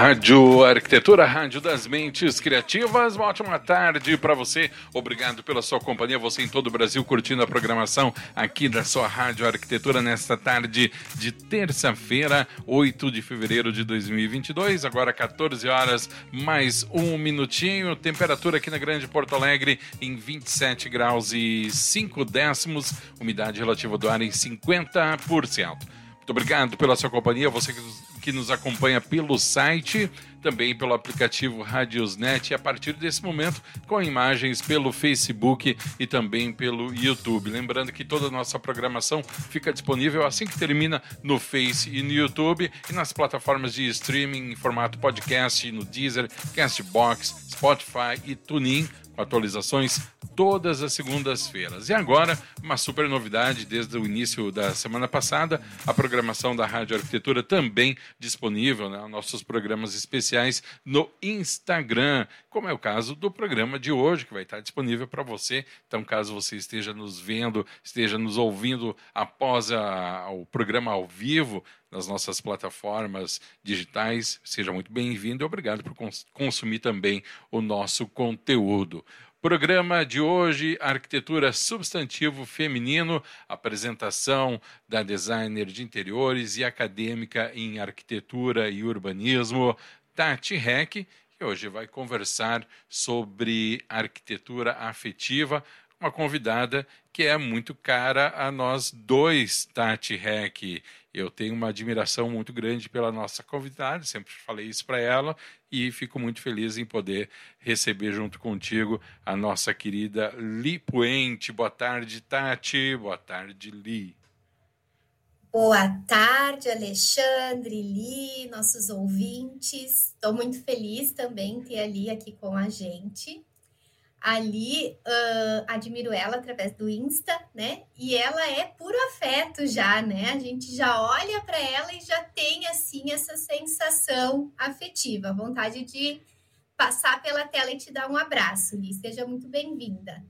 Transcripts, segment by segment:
Rádio Arquitetura, Rádio das Mentes Criativas. Uma ótima tarde para você. Obrigado pela sua companhia. Você em todo o Brasil curtindo a programação aqui da sua Rádio Arquitetura nesta tarde de terça-feira, 8 de fevereiro de 2022. Agora 14 horas mais um minutinho. Temperatura aqui na Grande Porto Alegre em 27 graus e 5 décimos. Umidade relativa do ar em 50%. Muito obrigado pela sua companhia. Você que que nos acompanha pelo site, também pelo aplicativo Radiosnet e a partir desse momento com imagens pelo Facebook e também pelo YouTube. Lembrando que toda a nossa programação fica disponível assim que termina no Face e no YouTube e nas plataformas de streaming em formato podcast no Deezer, Castbox, Spotify e TuneIn atualizações todas as segundas-feiras. E agora, uma super novidade desde o início da semana passada, a programação da Rádio Arquitetura também disponível, né, nossos programas especiais no Instagram, como é o caso do programa de hoje, que vai estar disponível para você. Então, caso você esteja nos vendo, esteja nos ouvindo após a, o programa ao vivo, nas nossas plataformas digitais. Seja muito bem-vindo e obrigado por cons consumir também o nosso conteúdo. Programa de hoje, arquitetura substantivo feminino, apresentação da designer de interiores e acadêmica em arquitetura e urbanismo, Tati Heck, que hoje vai conversar sobre arquitetura afetiva, uma convidada que é muito cara a nós dois, Tati Heck. Eu tenho uma admiração muito grande pela nossa convidada, sempre falei isso para ela e fico muito feliz em poder receber junto contigo a nossa querida Li Puente. Boa tarde, Tati. Boa tarde, Li. Boa tarde, Alexandre, Li, nossos ouvintes. Estou muito feliz também ter a Li aqui com a gente ali uh, admiro ela através do Insta, né? E ela é puro afeto já, né? A gente já olha para ela e já tem assim essa sensação afetiva, vontade de passar pela tela e te dar um abraço, Li. Seja muito bem-vinda.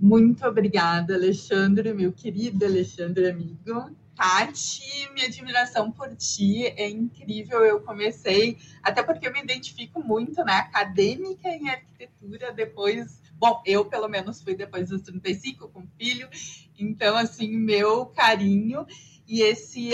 Muito obrigada, Alexandre, meu querido Alexandre amigo. Tati, minha admiração por ti é incrível. Eu comecei, até porque eu me identifico muito, né? Acadêmica em arquitetura, depois, bom, eu pelo menos fui depois dos 35 com filho, então, assim, meu carinho e esse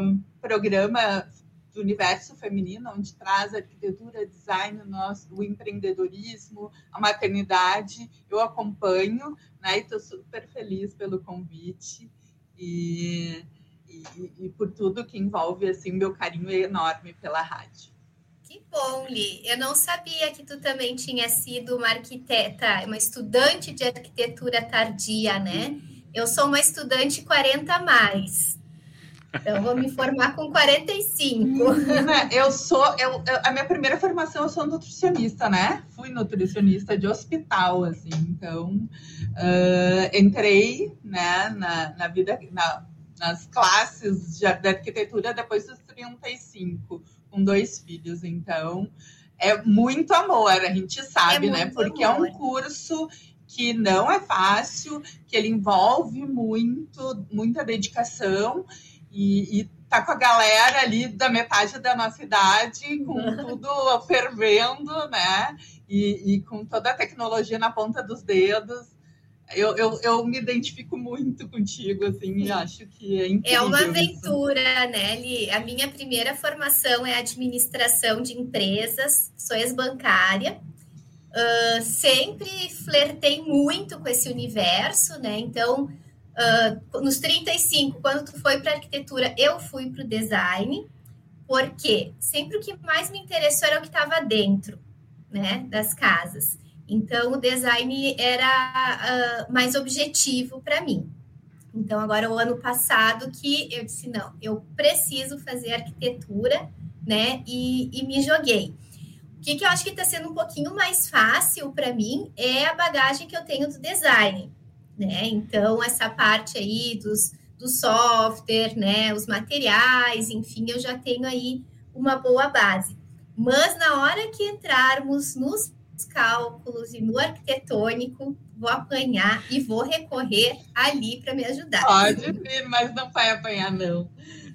um, programa do universo feminino, onde traz arquitetura, design, nosso, o empreendedorismo, a maternidade, eu acompanho, né? E estou super feliz pelo convite e, e, e, por tudo que envolve, assim, meu carinho é enorme pela rádio. Que bom, Li. Eu não sabia que tu também tinha sido uma arquiteta, uma estudante de arquitetura tardia, né? Eu sou uma estudante 40 a mais. Então, vou me formar com 45. Eu sou, eu, a minha primeira formação, eu sou nutricionista, né? Fui nutricionista de hospital, assim. Então, uh, entrei, né, na, na vida, na, nas classes de, de arquitetura depois dos 35, com dois filhos. Então, é muito amor, a gente sabe, é né? Porque amor. é um curso que não é fácil, que ele envolve muito, muita dedicação e, e tá com a galera ali da metade da nossa idade, com tudo fervendo, né? E, e, com toda a tecnologia na ponta dos dedos. Eu, eu, eu me identifico muito contigo, assim, e acho que é incrível. É uma aventura, isso. né, Li? A minha primeira formação é administração de empresas, sou ex-bancária. Uh, sempre flertei muito com esse universo, né? Então, Uh, nos 35, quando tu foi para arquitetura, eu fui para o design, porque sempre o que mais me interessou era o que estava dentro, né, das casas. Então, o design era uh, mais objetivo para mim. Então, agora, o ano passado que eu disse, não, eu preciso fazer arquitetura, né? E, e me joguei. O que, que eu acho que está sendo um pouquinho mais fácil para mim é a bagagem que eu tenho do design, né? Então, essa parte aí dos, do software, né? Os materiais, enfim, eu já tenho aí uma boa base. Mas na hora que entrarmos nos cálculos e no arquitetônico, vou apanhar e vou recorrer ali para me ajudar. Pode vir, mas não vai apanhar, não.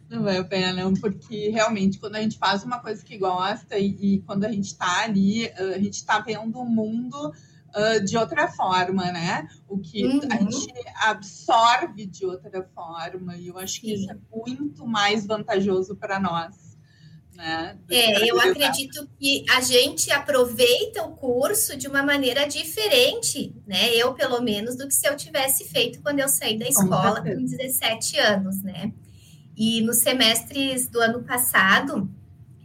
Não vai apanhar, não, porque realmente, quando a gente faz uma coisa que gosta e, e quando a gente está ali, a gente está vendo o mundo uh, de outra forma, né? O que uhum. a gente absorve de outra forma, e eu acho que Sim. isso é muito mais vantajoso para nós. Né? É, eu acredito que a gente aproveita o curso de uma maneira diferente, né? Eu, pelo menos, do que se eu tivesse feito quando eu saí da escola com, com 17 anos, né? E nos semestres do ano passado,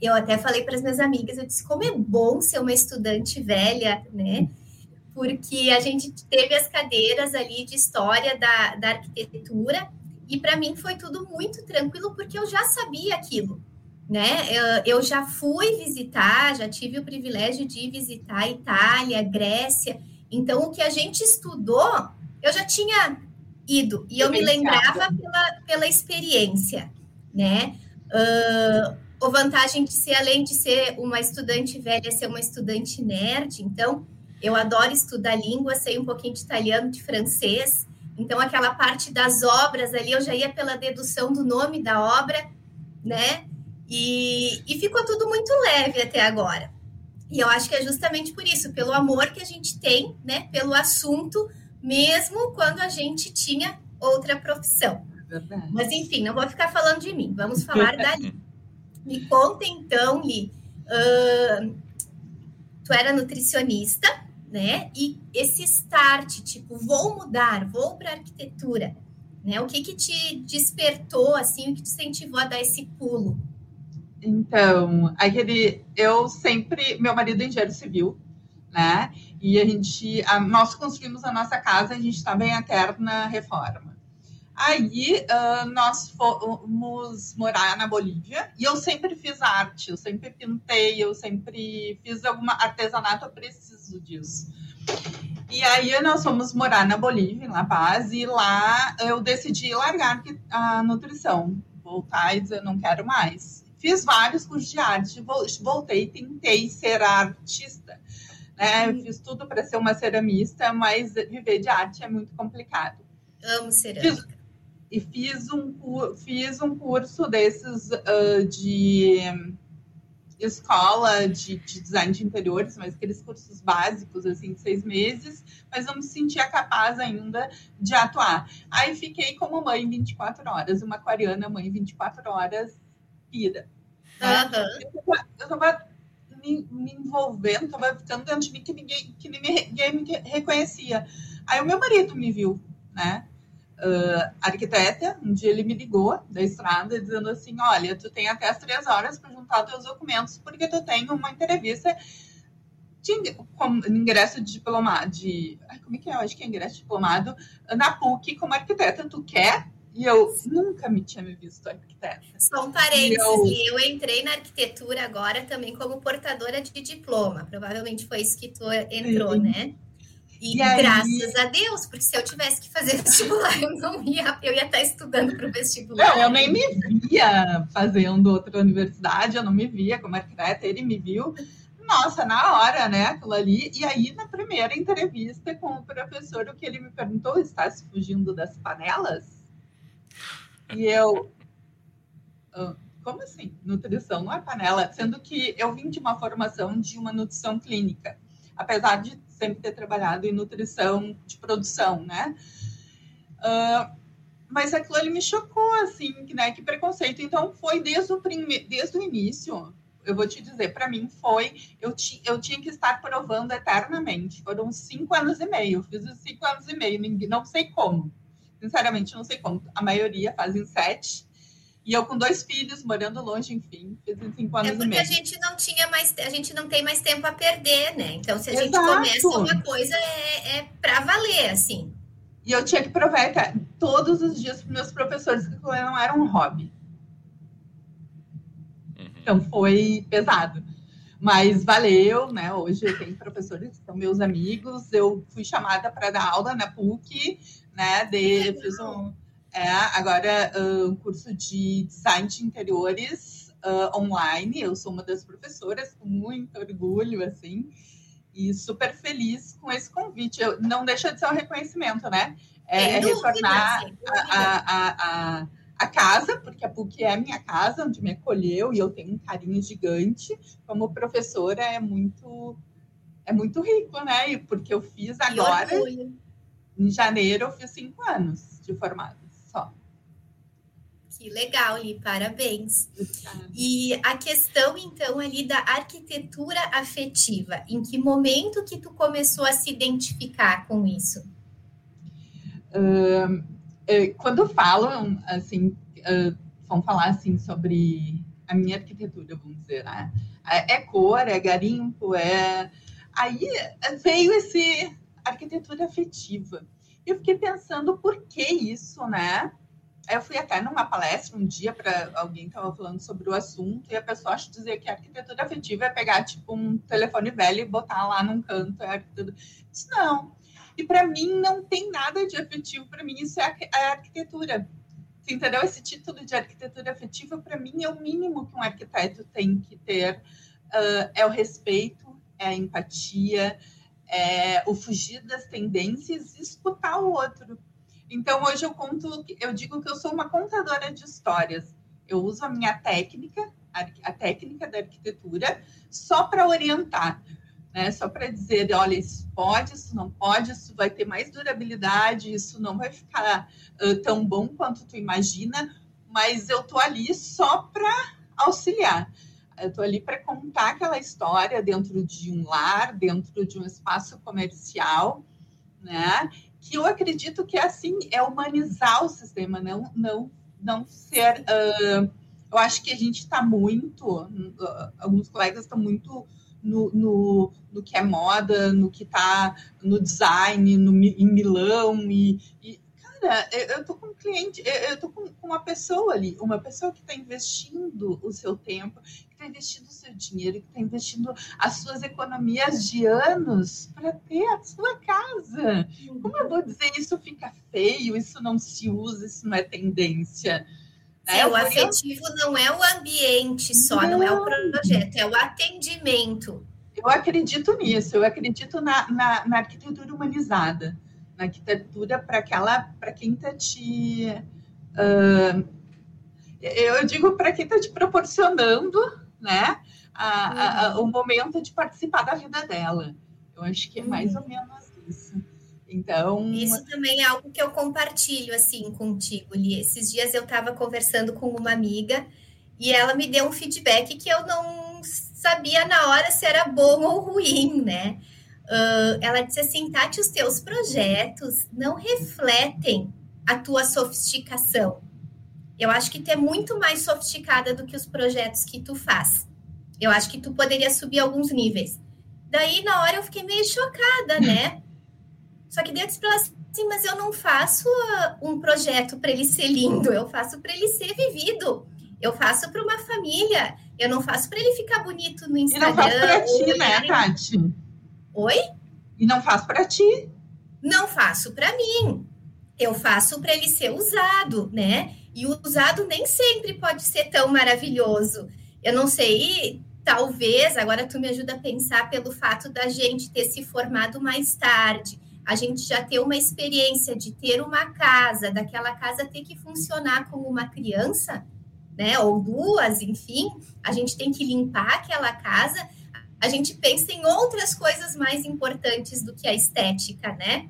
eu até falei para as minhas amigas, eu disse, como é bom ser uma estudante velha, né? Porque a gente teve as cadeiras ali de história da, da arquitetura, e para mim foi tudo muito tranquilo, porque eu já sabia aquilo né? Eu, eu já fui visitar, já tive o privilégio de visitar Itália, Grécia. Então, o que a gente estudou, eu já tinha ido e eu me lembrava pela, pela experiência, né? Uh, a vantagem de ser, além de ser uma estudante velha, ser uma estudante nerd. Então, eu adoro estudar língua, sei um pouquinho de italiano, de francês. Então, aquela parte das obras ali, eu já ia pela dedução do nome da obra, né? E, e ficou tudo muito leve até agora. E eu acho que é justamente por isso, pelo amor que a gente tem, né, pelo assunto, mesmo quando a gente tinha outra profissão. Verdade. Mas enfim, não vou ficar falando de mim, vamos falar da Li. Me conta então, Li, uh, tu era nutricionista, né? E esse start, tipo, vou mudar, vou para arquitetura, né? O que que te despertou, assim, o que te incentivou a dar esse pulo? Então, aquele, eu sempre, meu marido é engenheiro civil, né? E a gente, a, nós construímos a nossa casa, a gente estava em eterna reforma. Aí uh, nós fomos morar na Bolívia e eu sempre fiz arte, eu sempre pintei, eu sempre fiz alguma artesanato, eu preciso disso. E aí nós fomos morar na Bolívia, em La Paz, e lá eu decidi largar a nutrição, voltar e dizer não quero mais. Fiz vários cursos de arte, voltei, tentei ser artista. Né? Uhum. Fiz tudo para ser uma ceramista, mas viver de arte é muito complicado. Amo cerâmica. Fiz, e fiz um, fiz um curso desses uh, de escola de, de, design de interiores, mas aqueles cursos básicos, assim, de seis meses, mas não me sentia capaz ainda de atuar. Aí fiquei como mãe 24 horas, uma aquariana mãe 24 horas pira. Uhum. Eu estava me, me, envolvendo, estava ficando dentro de mim que ninguém, que ninguém me reconhecia. Aí o meu marido me viu, né? Uh, arquiteta, um dia ele me ligou da estrada dizendo assim, olha, tu tem até as três horas para juntar teus documentos porque tu tem uma entrevista de com, ingresso de diplomado, de, como é que é? Eu acho que é ingresso de diplomado na PUC como arquiteta, tu quer? E eu nunca me tinha me visto arquiteta. Só um parênteses, eu... eu... entrei na arquitetura agora também como portadora de diploma. Provavelmente foi isso que tu entrou, Sim. né? E, e aí... graças a Deus, porque se eu tivesse que fazer vestibular, eu não ia, eu ia estar estudando para o vestibular. Não, eu nem me via fazendo outra universidade, eu não me via como arquiteta, ele me viu. Nossa, na hora, né, aquilo ali. E aí, na primeira entrevista com o professor, o que ele me perguntou, está se fugindo das panelas? E eu. Ah, como assim? Nutrição não é panela? Sendo que eu vim de uma formação de uma nutrição clínica, apesar de sempre ter trabalhado em nutrição de produção, né? Uh, mas aquilo ali me chocou, assim, né? Que preconceito. Então, foi desde o, prime... desde o início, eu vou te dizer, para mim foi, eu, ti, eu tinha que estar provando eternamente. Foram cinco anos e meio, fiz os cinco anos e meio, não sei como. Sinceramente, não sei como. A maioria fazem sete. E eu com dois filhos, morando longe, enfim, fiz em cinco anos É porque a gente não tinha mais, a gente não tem mais tempo a perder, né? Então, se a Exato. gente começa uma coisa, é, é para valer, assim. E eu tinha que provar todos os dias para meus professores que não era um hobby. Uhum. Então foi pesado. Mas valeu, né? Hoje eu tenho professores que são meus amigos. Eu fui chamada para dar aula na PUC, né? De, fiz um, é, agora um curso de design de interiores uh, online. Eu sou uma das professoras, com muito orgulho, assim, e super feliz com esse convite. Eu, não deixa de ser um reconhecimento, né? É, é retornar a, a, a a casa, porque a PUC é a minha casa, onde me acolheu, e eu tenho um carinho gigante. Como professora, é muito é muito rico, né? Porque eu fiz agora, em janeiro, eu fiz cinco anos de formado. Que legal, Li, parabéns. E a questão, então, ali da arquitetura afetiva, em que momento que tu começou a se identificar com isso? Uh, quando falam, assim, uh, vão falar, assim, sobre a minha arquitetura, vamos dizer, né? É, é cor, é garimpo, é... Aí veio esse arquitetura afetiva. Eu fiquei pensando por que isso, né? Eu fui até numa palestra um dia para alguém estava falando sobre o assunto e a pessoa acha dizer que a arquitetura afetiva é pegar tipo um telefone velho e botar lá num canto. É arquitetura. Não, e para mim não tem nada de afetivo, para mim isso é a arquitetura. Você entendeu? Esse título de arquitetura afetiva, para mim, é o mínimo que um arquiteto tem que ter. Uh, é o respeito, é a empatia, é o fugir das tendências e escutar o outro. Então, hoje eu conto, eu digo que eu sou uma contadora de histórias. Eu uso a minha técnica, a técnica da arquitetura, só para orientar né? Só para dizer, olha, isso pode, isso não pode, isso vai ter mais durabilidade, isso não vai ficar uh, tão bom quanto tu imagina, mas eu tô ali só para auxiliar. Eu tô ali para contar aquela história dentro de um lar, dentro de um espaço comercial, né? Que eu acredito que é assim, é humanizar o sistema, não, não, não ser. Uh, eu acho que a gente está muito, uh, alguns colegas estão muito no, no, no que é moda, no que está no design, no, em Milão. E, e cara, eu estou com um cliente, eu estou com, com uma pessoa ali, uma pessoa que está investindo o seu tempo, está investindo o seu dinheiro, que está investindo as suas economias de anos para ter a sua casa. Como eu vou dizer isso fica feio, isso não se usa, isso não é tendência? É, o afetivo não é o ambiente só, não. não, é o projeto, é o atendimento. Eu acredito nisso, eu acredito na, na, na arquitetura humanizada, na arquitetura para aquela, para quem está te. Uh, eu digo para quem está te proporcionando né, a, a, uhum. o momento de participar da vida dela. Eu acho que é mais uhum. ou menos isso. Então. Isso também é algo que eu compartilho assim contigo, Li. Esses dias eu estava conversando com uma amiga e ela me deu um feedback que eu não sabia na hora se era bom ou ruim, né? Uh, ela disse assim, Tati, os teus projetos não refletem a tua sofisticação. Eu acho que tu é muito mais sofisticada do que os projetos que tu faz. Eu acho que tu poderia subir alguns níveis. Daí, na hora, eu fiquei meio chocada, né? Só que dentro para assim, mas eu não faço uh, um projeto para ele ser lindo, eu faço para ele ser vivido. Eu faço para uma família, eu não faço para ele ficar bonito no Instagram. E não faço para ti, né, Tati? Oi? E não faço para ti? Não faço para mim. Eu faço para ele ser usado, né? E o usado nem sempre pode ser tão maravilhoso. Eu não sei, talvez, agora tu me ajuda a pensar pelo fato da gente ter se formado mais tarde a gente já ter uma experiência de ter uma casa, daquela casa ter que funcionar como uma criança, né, ou duas, enfim, a gente tem que limpar aquela casa, a gente pensa em outras coisas mais importantes do que a estética, né?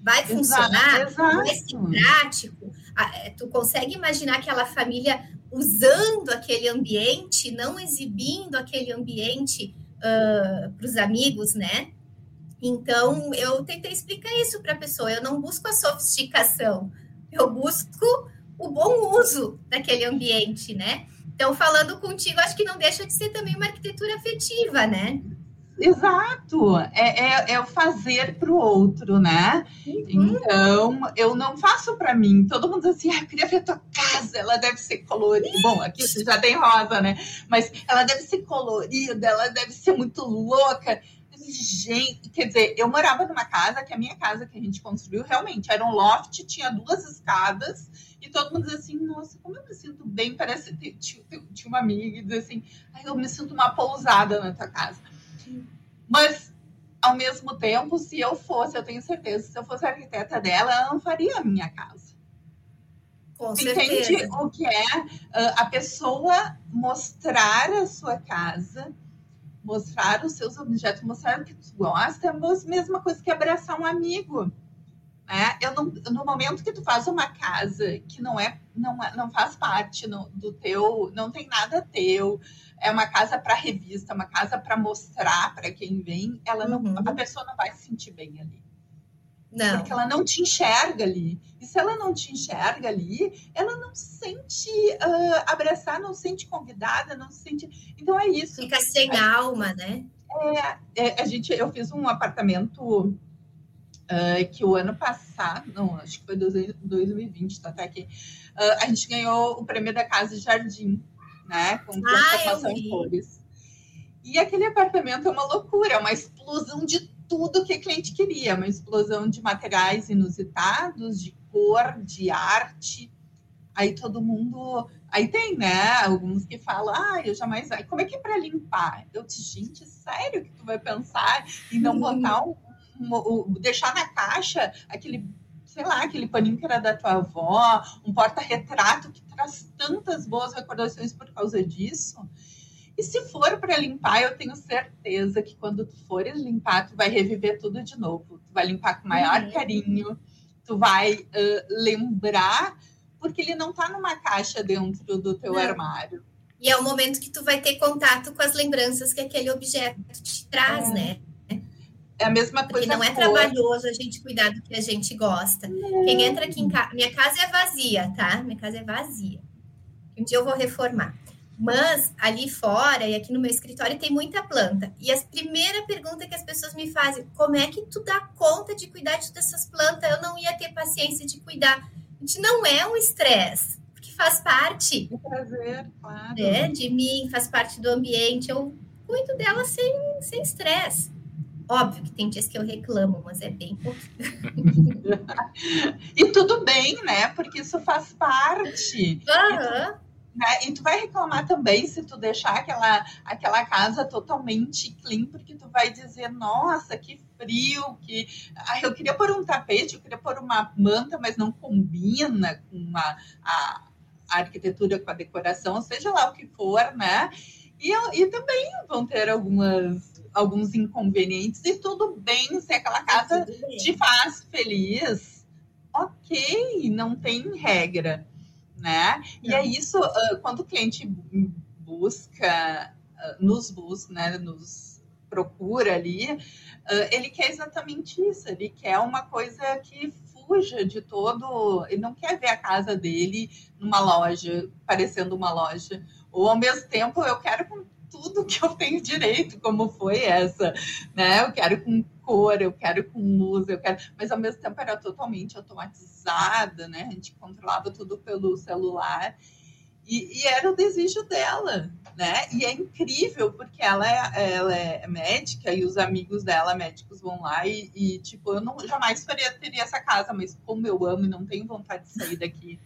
Vai funcionar, exato, exato. vai ser prático. Tu consegue imaginar aquela família usando aquele ambiente, não exibindo aquele ambiente uh, para os amigos, né? Então, eu tentei explicar isso para a pessoa. Eu não busco a sofisticação, eu busco o bom uso daquele ambiente, né? Então, falando contigo, acho que não deixa de ser também uma arquitetura afetiva, né? Exato, é, é, é o fazer para o outro, né? Uhum. Então, eu não faço para mim. Todo mundo diz assim, ah, eu queria ver tua casa, ela deve ser colorida. Bom, aqui você já tem rosa, né? Mas ela deve ser colorida, ela deve ser muito louca. Gente, quer dizer, eu morava numa casa, que a minha casa que a gente construiu realmente era um loft, tinha duas escadas, e todo mundo dizia assim, nossa, como eu me sinto bem, parece que tinha, tinha uma amiga e dizia assim, eu me sinto uma pousada na tua casa. Mas, ao mesmo tempo, se eu fosse, eu tenho certeza, se eu fosse arquiteta dela, ela não faria a minha casa. Com Entende certeza. o que é uh, a pessoa mostrar a sua casa, mostrar os seus objetos, mostrar o que tu gosta, é a mesma coisa que abraçar um amigo. Né? Eu não, no momento que tu faz uma casa que não é, não, é, não faz parte no, do teu, não tem nada teu, é uma casa para revista, uma casa para mostrar para quem vem, ela não, uhum. a pessoa não vai se sentir bem ali. Não. Porque ela não te enxerga ali. E se ela não te enxerga ali, ela não se sente uh, abraçar, não se sente convidada, não se sente. Então é isso. Fica sem a, alma, né? É, é, a gente, eu fiz um apartamento uh, que o ano passado, não, acho que foi 2020, tá até aqui. Uh, a gente ganhou o prêmio da Casa de Jardim né? Com transformação em cores. E aquele apartamento é uma loucura, é uma explosão de tudo que a cliente queria, uma explosão de materiais inusitados, de cor, de arte. Aí todo mundo. Aí tem, né? Alguns que falam, ah, eu jamais. Como é que é para limpar? Eu disse, gente, sério que tu vai pensar e não botar um, um, um, deixar na caixa aquele sei lá, aquele paninho que era da tua avó, um porta-retrato que traz tantas boas recordações por causa disso. E se for para limpar, eu tenho certeza que quando tu fores limpar, tu vai reviver tudo de novo. Tu vai limpar com maior uhum. carinho, tu vai uh, lembrar, porque ele não está numa caixa dentro do teu não. armário. E é o momento que tu vai ter contato com as lembranças que aquele objeto te traz, é. né? É a mesma coisa. Porque não é trabalhoso a gente cuidar do que a gente gosta. Quem entra aqui em casa. Minha casa é vazia, tá? Minha casa é vazia. Um dia eu vou reformar. Mas ali fora e aqui no meu escritório tem muita planta. E a primeira pergunta que as pessoas me fazem: como é que tu dá conta de cuidar de todas essas plantas? Eu não ia ter paciência de cuidar. A gente não é um estresse, porque faz parte. É prazer, claro. É, de mim, faz parte do ambiente. Eu cuido dela sem estresse. Óbvio que tem dias que eu reclamo, mas é bem pouquinho. e tudo bem, né? Porque isso faz parte. Uhum. Né? E tu vai reclamar também se tu deixar aquela, aquela casa totalmente clean, porque tu vai dizer, nossa, que frio, que ah, eu queria pôr um tapete, eu queria pôr uma manta, mas não combina com uma, a, a arquitetura, com a decoração, seja lá o que for, né? E, e também vão ter algumas alguns inconvenientes e tudo bem se aquela casa te faz feliz. Ok, não tem regra, né? E é isso, quando o cliente busca, nos busca, né, nos procura ali, ele quer exatamente isso, ele quer uma coisa que fuja de todo, ele não quer ver a casa dele numa loja, parecendo uma loja, ou ao mesmo tempo eu quero tudo que eu tenho direito, como foi essa, né? Eu quero com cor, eu quero com luz, eu quero, mas ao mesmo tempo era totalmente automatizada, né? A gente controlava tudo pelo celular. E, e, era o desejo dela, né? E é incrível porque ela é, ela é médica e os amigos dela médicos vão lá e, e tipo, eu não jamais faria, teria essa casa, mas como eu amo e não tenho vontade de sair daqui.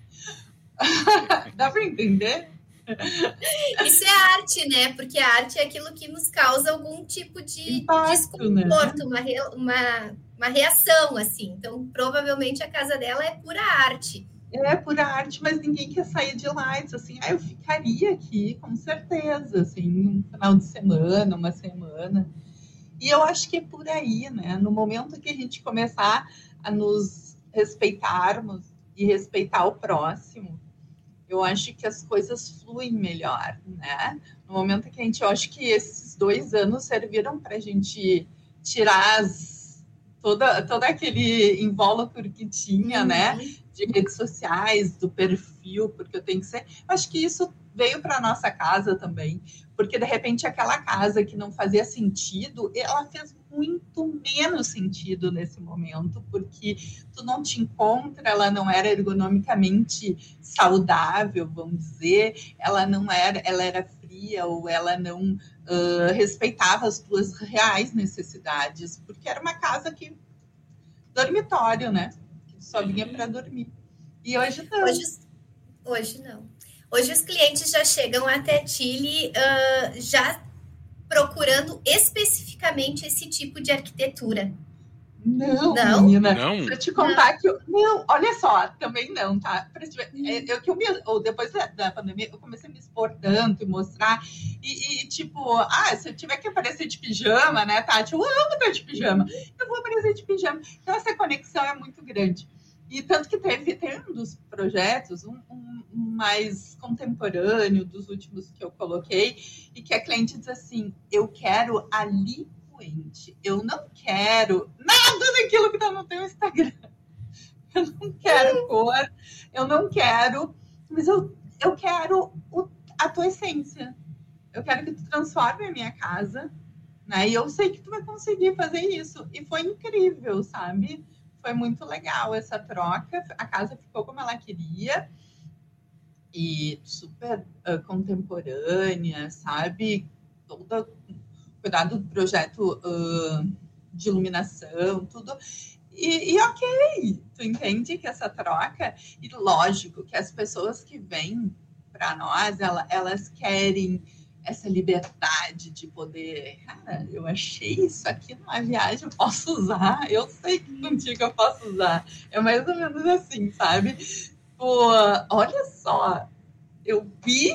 Dá para entender? Isso é arte, né? Porque a arte é aquilo que nos causa algum tipo de Impacto, desconforto, né? uma, re... uma, uma reação, assim. Então, provavelmente a casa dela é pura arte. É pura arte, mas ninguém quer sair de lá. Diz assim, ah, eu ficaria aqui, com certeza, assim, um final de semana, uma semana. E eu acho que é por aí, né? No momento que a gente começar a nos respeitarmos e respeitar o próximo, eu acho que as coisas fluem melhor, né? No momento que a gente, eu acho que esses dois anos serviram para a gente tirar as, toda, todo aquele invólucro que tinha, né? uhum. né? de redes sociais, do perfil, porque eu tenho que ser. Acho que isso veio para nossa casa também, porque de repente aquela casa que não fazia sentido, ela fez muito menos sentido nesse momento, porque tu não te encontra, ela não era ergonomicamente saudável, vamos dizer, ela não era, ela era fria ou ela não uh, respeitava as tuas reais necessidades, porque era uma casa que dormitório, né? Que só vinha para dormir. E hoje não. Hoje, hoje não. Hoje os clientes já chegam até Chile uh, já procurando especificamente esse tipo de arquitetura. Não, não, menina. Não. Pra te contar não. que eu. Não, olha só, também não, tá? É, eu, que eu me, ou depois da, da, pandemia, eu comecei a me expor tanto e mostrar. E, e, tipo, ah, se eu tiver que aparecer de pijama, né, Tati? Eu amo estar de pijama. Eu vou aparecer de pijama. Então, essa conexão é muito grande. E tanto que teve, tem um dos projetos, um, um, mais contemporâneo dos últimos que eu coloquei, e que a cliente diz assim: eu quero ali fluente. Eu não quero nada daquilo que está no teu Instagram. Eu não quero cor, eu não quero, mas eu, eu quero o, a tua essência. Eu quero que tu transforme a minha casa, né? E eu sei que tu vai conseguir fazer isso. E foi incrível, sabe? Foi muito legal essa troca. A casa ficou como ela queria e super uh, contemporânea, sabe? Toda cuidado do projeto uh, de iluminação, tudo. E, e, ok, tu entende que essa troca, e lógico que as pessoas que vêm para nós, ela, elas querem essa liberdade de poder, cara, eu achei isso aqui numa viagem, eu posso usar, eu sei que contigo eu posso usar. É mais ou menos assim, sabe? Pô, olha só, eu vi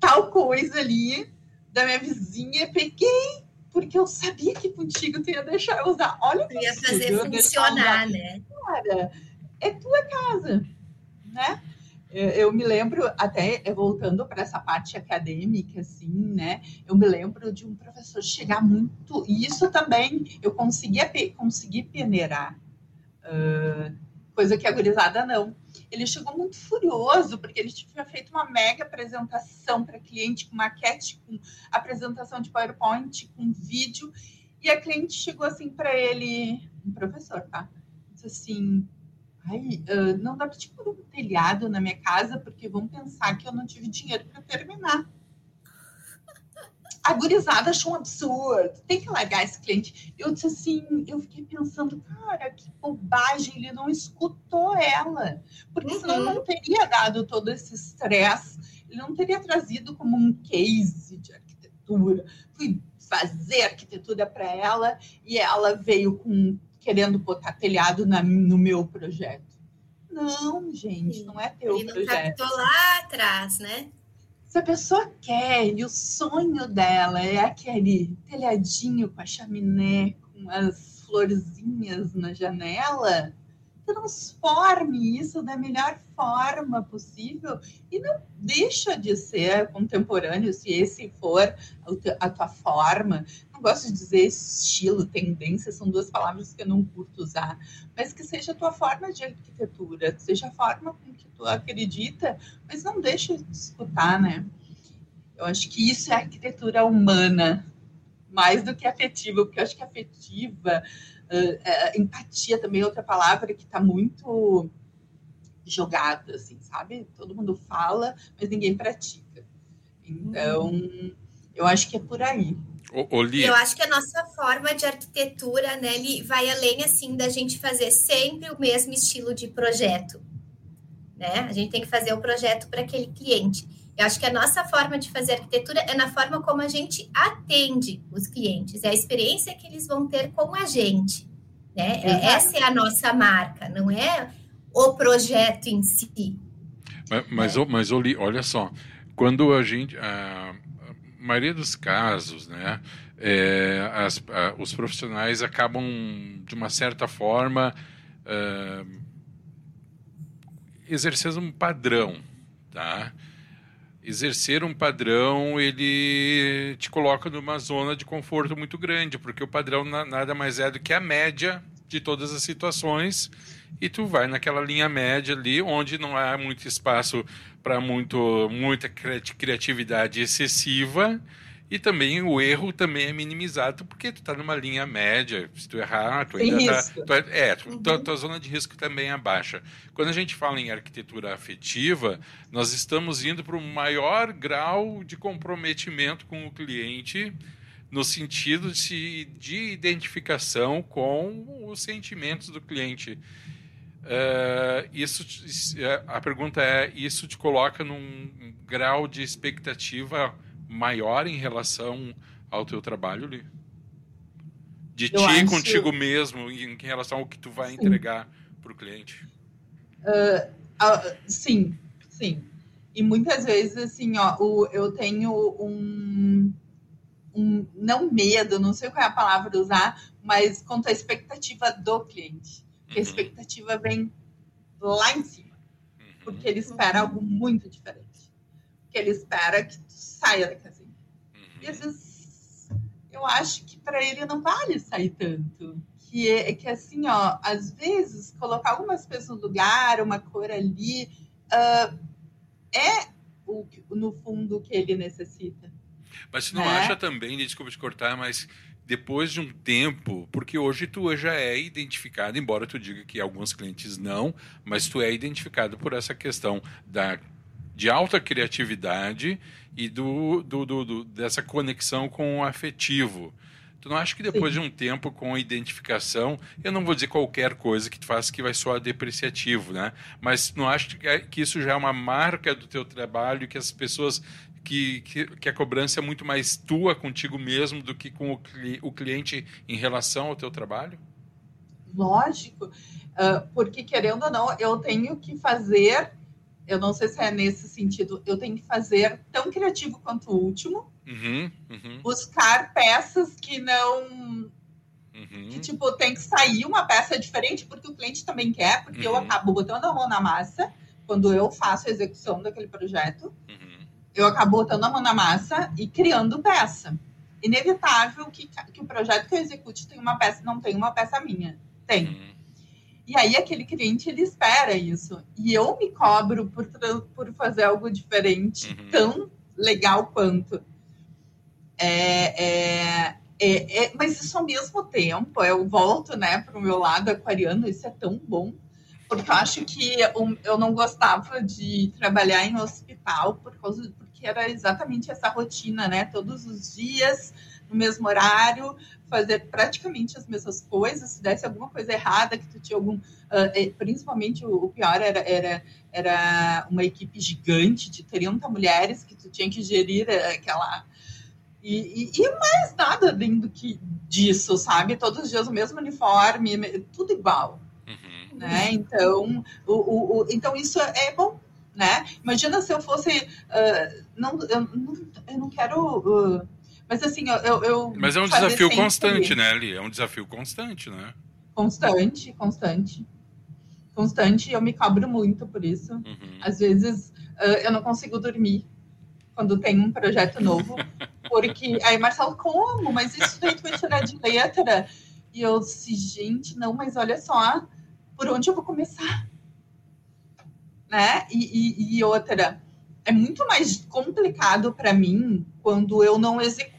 tal coisa ali da minha vizinha, peguei porque eu sabia que contigo tu ia deixar eu usar. Olha que ia fazer funcionar, né? Cara, é tua casa, né? Eu me lembro, até voltando para essa parte acadêmica, assim, né? Eu me lembro de um professor chegar muito. E isso também eu conseguia consegui peneirar. Uh, coisa que a gurizada não. Ele chegou muito furioso, porque ele tinha feito uma mega apresentação para cliente, com maquete, com apresentação de PowerPoint, com vídeo, e a cliente chegou assim para ele, um professor, tá? Disse assim, ai, uh, não dá para te pôr um telhado na minha casa, porque vão pensar que eu não tive dinheiro para terminar a gurizada achou um absurdo, tem que largar esse cliente. Eu disse assim, eu fiquei pensando, cara, que bobagem, ele não escutou ela, porque uhum. senão não teria dado todo esse estresse, ele não teria trazido como um case de arquitetura. Fui fazer arquitetura para ela e ela veio com querendo botar telhado na, no meu projeto. Não, gente, não é teu ele projeto. Ele captou lá atrás, né? Se a pessoa quer e o sonho dela é aquele telhadinho com a chaminé, com as florzinhas na janela, transforme isso da melhor forma possível e não deixa de ser contemporâneo se esse for a tua forma. Não gosto de dizer estilo, tendência, são duas palavras que eu não curto usar, mas que seja a tua forma de arquitetura, seja a forma com que tu acredita, mas não deixa de escutar, né? Eu acho que isso é arquitetura humana, mais do que afetiva, porque eu acho que afetiva uh, empatia também é outra palavra que está muito jogada, assim, sabe? Todo mundo fala, mas ninguém pratica. Então, uhum. eu acho que é por aí. Eu acho que a nossa forma de arquitetura, né, vai além assim da gente fazer sempre o mesmo estilo de projeto, né? A gente tem que fazer o projeto para aquele cliente. Eu acho que a nossa forma de fazer arquitetura é na forma como a gente atende os clientes, é a experiência que eles vão ter com a gente. Né? É, essa é a nossa marca, não é o projeto em si. Mas, mas, é. mas olha só, quando a gente. A, a maioria dos casos, né? É, as, a, os profissionais acabam, de uma certa forma, uh, exercendo um padrão, tá? Exercer um padrão ele te coloca numa zona de conforto muito grande, porque o padrão nada mais é do que a média de todas as situações e tu vai naquela linha média ali, onde não há muito espaço para muito muita criatividade excessiva e também o erro também é minimizado porque tu está numa linha média. Se tu errar, tu ainda está. Tu, é, é tu, uhum. tua, tua zona de risco também é baixa. Quando a gente fala em arquitetura afetiva, nós estamos indo para um maior grau de comprometimento com o cliente no sentido de, de identificação com os sentimentos do cliente. Uh, isso a pergunta é isso te coloca num grau de expectativa maior em relação ao teu trabalho ali de Eu ti acho... contigo mesmo em relação ao que tu vai sim. entregar para o cliente uh, uh, sim sim e muitas vezes assim ó o, eu tenho um, um não medo não sei qual é a palavra usar mas quanto à expectativa do cliente a uhum. expectativa vem lá em cima. Uhum. Porque ele espera algo muito diferente. Porque ele espera que tu saia da casinha. E às uhum. vezes eu acho que para ele não vale sair tanto. Que é, é, que assim, ó, às vezes colocar algumas coisas no lugar, uma cor ali, uh, é o, no fundo o que ele necessita. Mas você não né? acha também, desculpa te cortar, mas depois de um tempo, porque hoje tu já é identificado, embora tu diga que alguns clientes não, mas tu é identificado por essa questão da, de alta criatividade e do, do, do, do dessa conexão com o afetivo. Tu não acha que depois Sim. de um tempo com a identificação, eu não vou dizer qualquer coisa que tu faça que vai soar depreciativo, né? Mas não acho que, é, que isso já é uma marca do teu trabalho, que as pessoas que, que, que, a cobrança é muito mais tua contigo mesmo do que com o, o cliente em relação ao teu trabalho? Lógico, uh, porque querendo ou não, eu tenho que fazer, eu não sei se é nesse sentido, eu tenho que fazer tão criativo quanto o último, uhum, uhum. buscar peças que não Uhum. Que, tipo, tem que sair uma peça diferente porque o cliente também quer, porque uhum. eu acabo botando a mão na massa quando eu faço a execução daquele projeto. Uhum eu acabo botando a mão na massa e criando peça. Inevitável que, que o projeto que eu execute tenha uma peça, não tem uma peça minha. Tem. E aí aquele cliente ele espera isso. E eu me cobro por, por fazer algo diferente, uhum. tão legal quanto. É, é, é, é, mas isso ao mesmo tempo, eu volto né, para o meu lado aquariano, isso é tão bom porque eu acho que eu, eu não gostava de trabalhar em hospital por causa porque era exatamente essa rotina, né? Todos os dias, no mesmo horário, fazer praticamente as mesmas coisas. Se desse alguma coisa errada, que tu tinha algum. Uh, principalmente o, o, pior era, era, era uma equipe gigante de 30 mulheres que tu tinha que gerir eh, aquela. E, e, e, mais nada além do que disso, sabe? Todos os dias o mesmo uniforme, tudo igual né? Então, o, o, o, então isso é bom, né? Imagina se eu fosse, uh, não, eu, não, eu não quero, uh, mas assim, eu, eu mas é um desafio constante, né, Ali? É um desafio constante, né? Constante, constante, constante. Eu me cobro muito por isso. Uhum. Às vezes uh, eu não consigo dormir quando tem um projeto novo, porque aí Marcelo como? Mas isso daí tu vai tirar de letra? E eu disse, gente, não, mas olha só, por onde eu vou começar? Né? E, e, e outra, é muito mais complicado para mim quando eu não executo,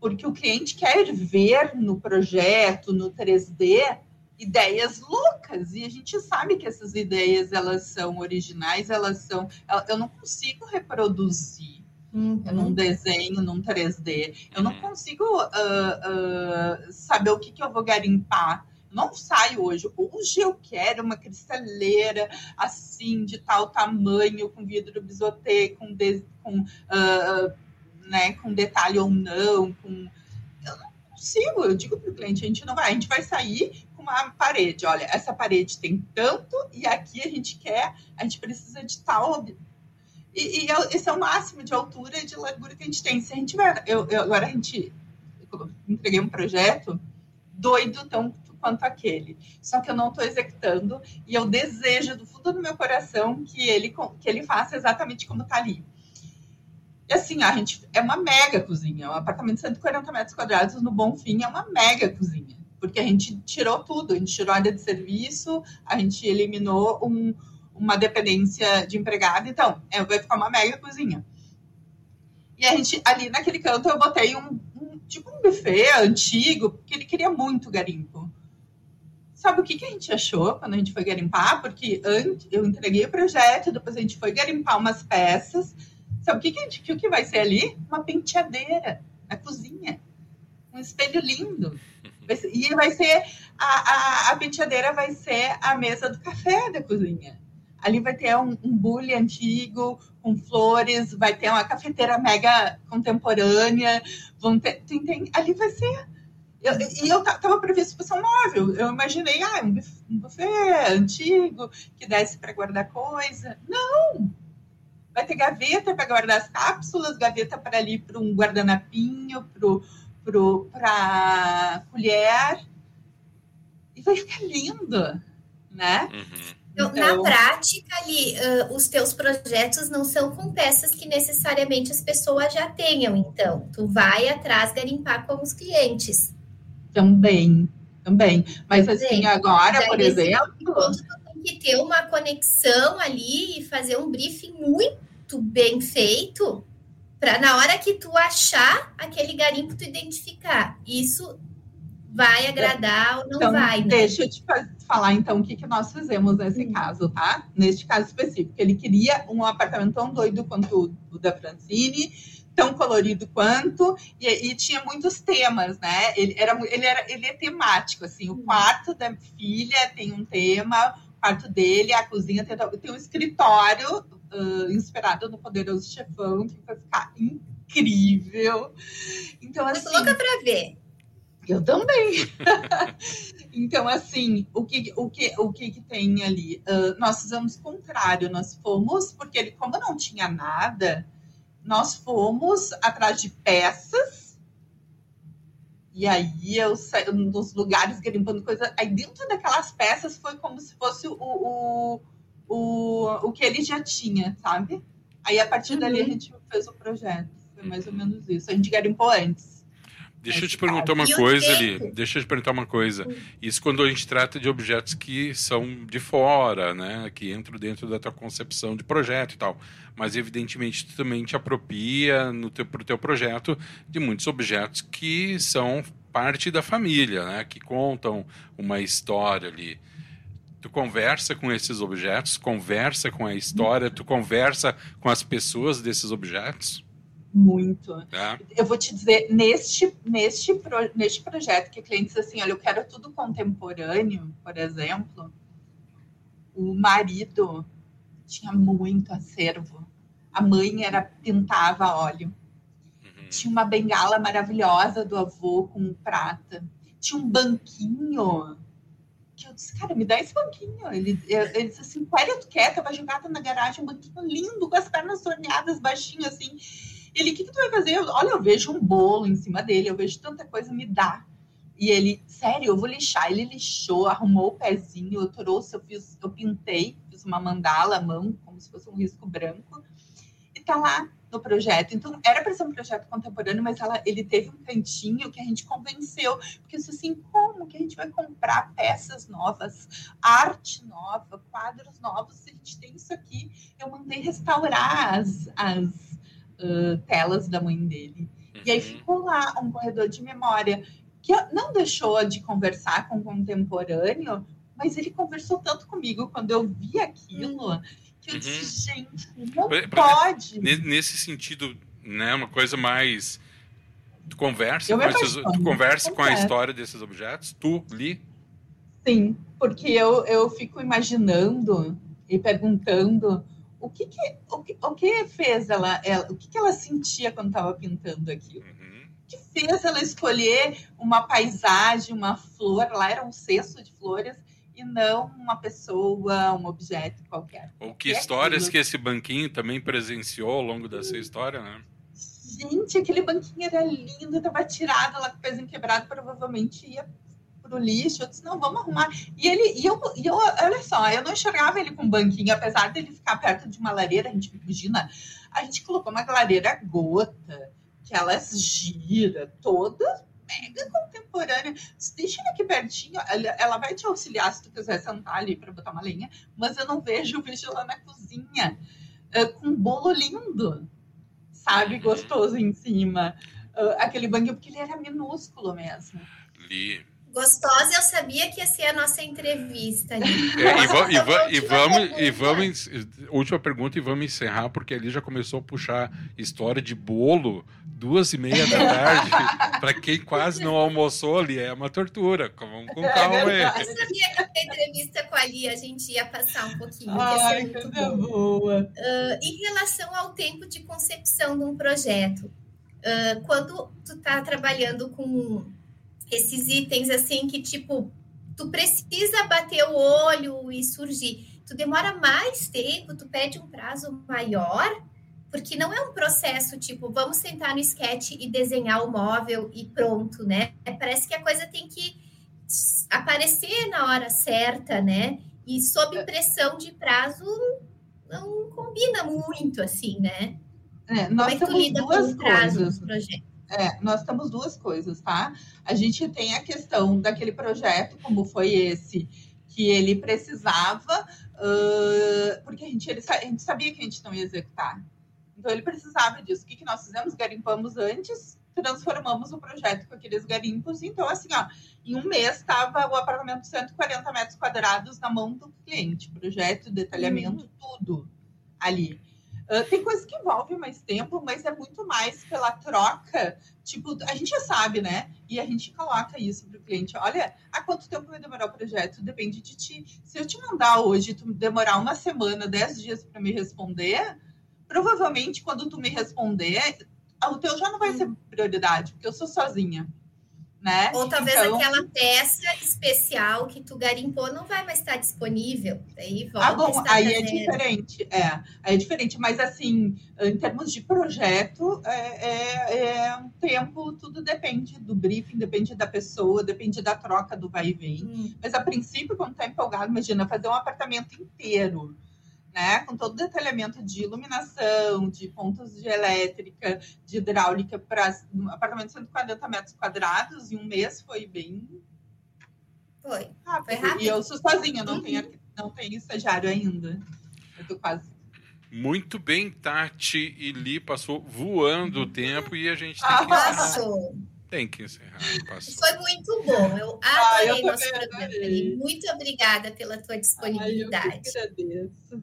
porque o cliente quer ver no projeto, no 3D, ideias loucas e a gente sabe que essas ideias elas são originais, elas são, eu não consigo reproduzir uhum. num desenho, num 3D, eu não consigo uh, uh, saber o que, que eu vou garimpar não saio hoje. Hoje eu quero uma cristaleira assim, de tal tamanho, com vidro bisotê, com, de, com, uh, né, com detalhe ou não. Com... Eu não consigo. Eu digo para o cliente: a gente não vai, a gente vai sair com uma parede. Olha, essa parede tem tanto, e aqui a gente quer, a gente precisa de tal. E, e esse é o máximo de altura e de largura que a gente tem. Se a gente vai. Eu, eu agora a gente entreguei um projeto doido, tão quanto aquele. Só que eu não estou executando e eu desejo do fundo do meu coração que ele, que ele faça exatamente como está ali. E assim, a gente é uma mega cozinha, um apartamento de 140 metros quadrados no Bom Fim é uma mega cozinha. porque a gente tirou tudo, a gente tirou a área de serviço, a gente eliminou um, uma dependência de empregado, então é, vai ficar uma mega cozinha. E a gente, ali naquele canto, eu botei um, um tipo um buffet antigo, porque ele queria muito garimpo. Sabe o que, que a gente achou quando a gente foi garimpar? Porque antes, eu entreguei o projeto, depois a gente foi garimpar umas peças. Sabe o que, que que vai ser ali? Uma penteadeira na cozinha. Um espelho lindo. E vai ser a, a, a penteadeira vai ser a mesa do café da cozinha. Ali vai ter um, um bule antigo com flores, vai ter uma cafeteira mega contemporânea, vão ter, tem, tem, ali vai ser. Eu, e eu estava previsto para ser um móvel. Eu imaginei, ah, um um buffet antigo que desse para guardar coisa. Não! Vai ter gaveta para guardar as cápsulas, gaveta para ali para um guardanapinho, para colher. E vai ficar lindo, né? Uhum. Então, então, na prática, ali, uh, os teus projetos não são com peças que necessariamente as pessoas já tenham. Então, tu vai atrás garimpar com os clientes. Também, também. Mas assim, agora, por exemplo. Ponto, tu tem que ter uma conexão ali e fazer um briefing muito bem feito para na hora que tu achar aquele garimpo, tu identificar. Isso vai agradar ou não então, vai, né? Deixa eu te falar, então, o que, que nós fizemos nesse hum. caso, tá? Neste caso específico. Ele queria um apartamento tão doido quanto o da Francine, tão colorido quanto, e, e, tinha muitos temas, né? Ele, era, ele, era, ele é temático, assim, o hum. quarto da filha tem um tema, quarto dele, a cozinha tem, tem um escritório uh, inspirado no Poderoso Chefão, que vai ficar incrível. Então, assim... Tô louca pra ver. Eu também. então, assim, o que, o que, o que, que tem ali? Uh, nós fizemos o contrário, nós fomos, porque ele, como não tinha nada, nós fomos atrás de peças, e aí eu saí nos lugares garimpando coisa. Aí dentro daquelas peças foi como se fosse o, o, o, o que ele já tinha, sabe? Aí a partir uhum. dali a gente fez o projeto. Foi mais ou menos isso. A gente garimpou antes. Deixa eu te perguntar uma coisa ali. Deixa eu te perguntar uma coisa. Isso quando a gente trata de objetos que são de fora, né? Que entram dentro da tua concepção de projeto e tal. Mas evidentemente tu também te apropria no teu, pro teu projeto de muitos objetos que são parte da família, né? Que contam uma história ali. Tu conversa com esses objetos, conversa com a história, tu conversa com as pessoas desses objetos? Muito. É. Eu vou te dizer, neste, neste, pro, neste projeto que a cliente diz assim, olha, eu quero tudo contemporâneo, por exemplo, o marido tinha muito acervo. A mãe era pintava óleo. Uhum. Tinha uma bengala maravilhosa do avô com prata. Tinha um banquinho que eu disse, cara, me dá esse banquinho. Ele, ele disse assim, qual é tu quer? Tava jogado na garagem, um banquinho lindo, com as pernas torneadas, baixinho, assim. Ele, o que, que tu vai fazer? Olha, eu vejo um bolo em cima dele, eu vejo tanta coisa, me dá. E ele, sério, eu vou lixar. Ele lixou, arrumou o pezinho, eu trouxe, eu fiz, eu pintei, fiz uma mandala à mão, como se fosse um risco branco, e tá lá no projeto. Então, era para ser um projeto contemporâneo, mas ela, ele teve um cantinho que a gente convenceu, porque isso assim, como que a gente vai comprar peças novas, arte nova, quadros novos, se a gente tem isso aqui? Eu mandei restaurar as, as uh, telas da mãe dele. Uhum. E aí uhum. ficou lá um corredor de memória que não deixou de conversar com o contemporâneo, mas ele conversou tanto comigo quando eu vi aquilo que eu uhum. disse, gente, não pra, pode. Nesse sentido, né, uma coisa mais tu conversa, com, esses, tu conversa com a história desses objetos, tu li? Sim, porque eu, eu fico imaginando e perguntando o que, que o, que, o que fez ela, ela o que, que ela sentia quando estava pintando aquilo? Uhum. O que fez ela escolher uma paisagem, uma flor? Lá era um cesto de flores e não uma pessoa, um objeto qualquer. Ou que histórias aquilo. que esse banquinho também presenciou ao longo dessa história, né? Gente, aquele banquinho era lindo, estava tirado lá com o pezinho quebrado, provavelmente ia pro lixo. Eu disse, não, vamos arrumar. E ele, e eu, e eu, olha só, eu não enxergava ele com banquinho, apesar dele ficar perto de uma lareira, a gente imagina, a gente colocou uma lareira gota, que ela gira toda mega contemporânea. Deixa ele aqui pertinho, ela, vai te auxiliar se tu quiser sentar ali para botar uma lenha, mas eu não vejo, eu vejo lá na cozinha, uh, com um bolo lindo, sabe? Gostoso em cima. Uh, aquele banho, porque ele era minúsculo mesmo. Li. Gostosa, eu sabia que ia ser a nossa entrevista. É, e, e, e, vamos, e vamos, última pergunta e vamos encerrar, porque ali já começou a puxar história de bolo, duas e meia da tarde, para quem quase não almoçou ali, é uma tortura. Vamos com calma aí. Eu sabia que a entrevista com a Lia a gente ia passar um pouquinho. Ai, que boa. Uh, em relação ao tempo de concepção de um projeto, uh, quando tu está trabalhando com esses itens assim que, tipo, tu precisa bater o olho e surgir. Tu demora mais tempo, tu pede um prazo maior, porque não é um processo tipo, vamos sentar no sketch e desenhar o móvel e pronto, né? Parece que a coisa tem que aparecer na hora certa, né? E sob é. pressão de prazo não combina muito assim, né? É, nós Como é que tu lida com o prazo coisas. do projeto? É, nós temos duas coisas, tá? A gente tem a questão daquele projeto, como foi esse, que ele precisava, uh, porque a gente, ele, a gente sabia que a gente não ia executar. Então, ele precisava disso. O que, que nós fizemos? Garimpamos antes, transformamos o projeto com aqueles garimpos. Então, assim, ó, em um mês estava o apartamento de 140 metros quadrados na mão do cliente. Projeto, detalhamento, uhum. tudo ali. Uh, tem coisas que envolvem mais tempo, mas é muito mais pela troca. Tipo, a gente já sabe, né? E a gente coloca isso para o cliente. Olha, há quanto tempo vai demorar o projeto? Depende de ti. Se eu te mandar hoje, tu demorar uma semana, dez dias para me responder, provavelmente quando tu me responder, o teu já não vai ser prioridade, porque eu sou sozinha né? Ou talvez então... aquela peça especial que tu garimpou não vai mais estar disponível. Aí volta ah, bom, aí é diferente, é, aí é diferente, mas assim, em termos de projeto, é, é, é, um tempo, tudo depende do briefing, depende da pessoa, depende da troca do vai e vem. Hum. Mas a princípio, quando tá empolgado, imagina fazer um apartamento inteiro né, com todo o detalhamento de iluminação, de pontos de elétrica, de hidráulica para um apartamento de 140 metros quadrados, em um mês foi bem foi. Rápido. Foi rápido. E eu sou sozinha, não, uhum. tenho, não tenho estagiário ainda. Eu tô quase. Muito bem, Tati e Li passou voando o tempo e a gente tem que encerrar. Passou. Tem que encerrar. Passou. Foi muito bom. Eu adorei ah, eu nosso programa. Muito obrigada pela tua disponibilidade. Ai, eu que agradeço.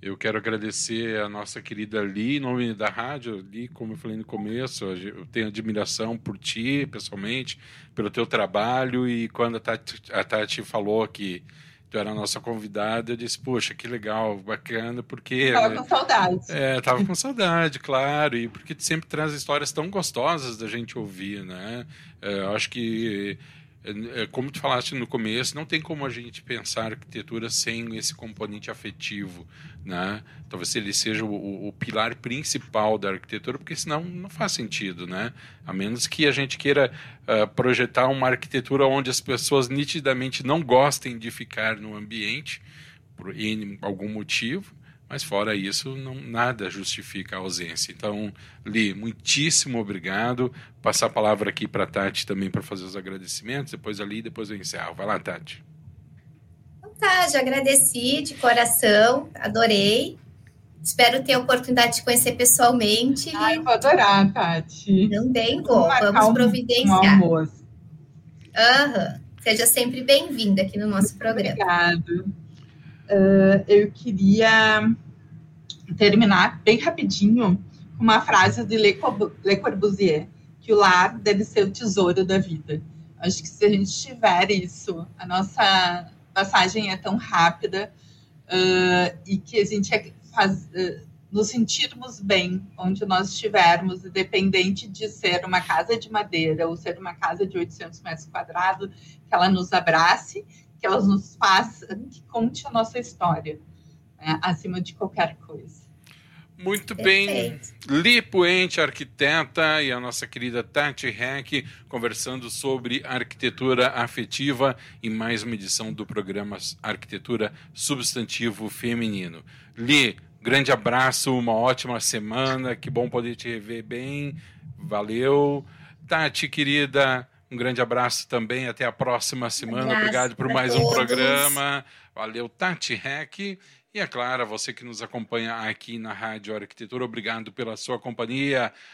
Eu quero agradecer a nossa querida Li, em nome da rádio. Li, como eu falei no começo, eu tenho admiração por ti, pessoalmente, pelo teu trabalho. E quando a Tati, a Tati falou que tu era a nossa convidada, eu disse, poxa, que legal, bacana, porque... Tava com saudade. É, tava com saudade, claro, e porque tu sempre traz histórias tão gostosas da gente ouvir, né? É, eu acho que como tu falaste no começo, não tem como a gente pensar arquitetura sem esse componente afetivo, né? Talvez ele seja o, o, pilar principal da arquitetura, porque senão não faz sentido, né? A menos que a gente queira uh, projetar uma arquitetura onde as pessoas nitidamente não gostem de ficar no ambiente por algum motivo, mas fora isso, não, nada justifica a ausência. Então, Li, muitíssimo obrigado. Passar a palavra aqui para a Tati também para fazer os agradecimentos. Depois ali, depois eu encerro. Vai lá, Tati. Então tá, já agradeci de coração, adorei. Espero ter a oportunidade de conhecer pessoalmente. Ai, vou adorar, Tati. Também vou. Vamos providenciar. Um almoço. Uhum. Seja sempre bem-vinda aqui no nosso programa. Obrigado uh, eu queria terminar bem rapidinho com uma frase de Le Corbusier, que o lar deve ser o tesouro da vida. Acho que se a gente tiver isso, a nossa passagem é tão rápida uh, e que a gente é faz, uh, nos sentirmos bem onde nós estivermos, independente de ser uma casa de madeira ou ser uma casa de 800 metros quadrados, que ela nos abrace que elas nos façam, que conte a nossa história, né, acima de qualquer coisa. Muito bem. Li Puente, arquiteta, e a nossa querida Tati Heck, conversando sobre arquitetura afetiva em mais uma edição do programa Arquitetura Substantivo Feminino. Li, grande abraço, uma ótima semana, que bom poder te rever bem. Valeu. Tati, querida, um grande abraço também. Até a próxima semana. abraço Obrigado por mais um todos. programa. Valeu, Tati Rec. E é claro, você que nos acompanha aqui na Rádio Arquitetura, obrigado pela sua companhia.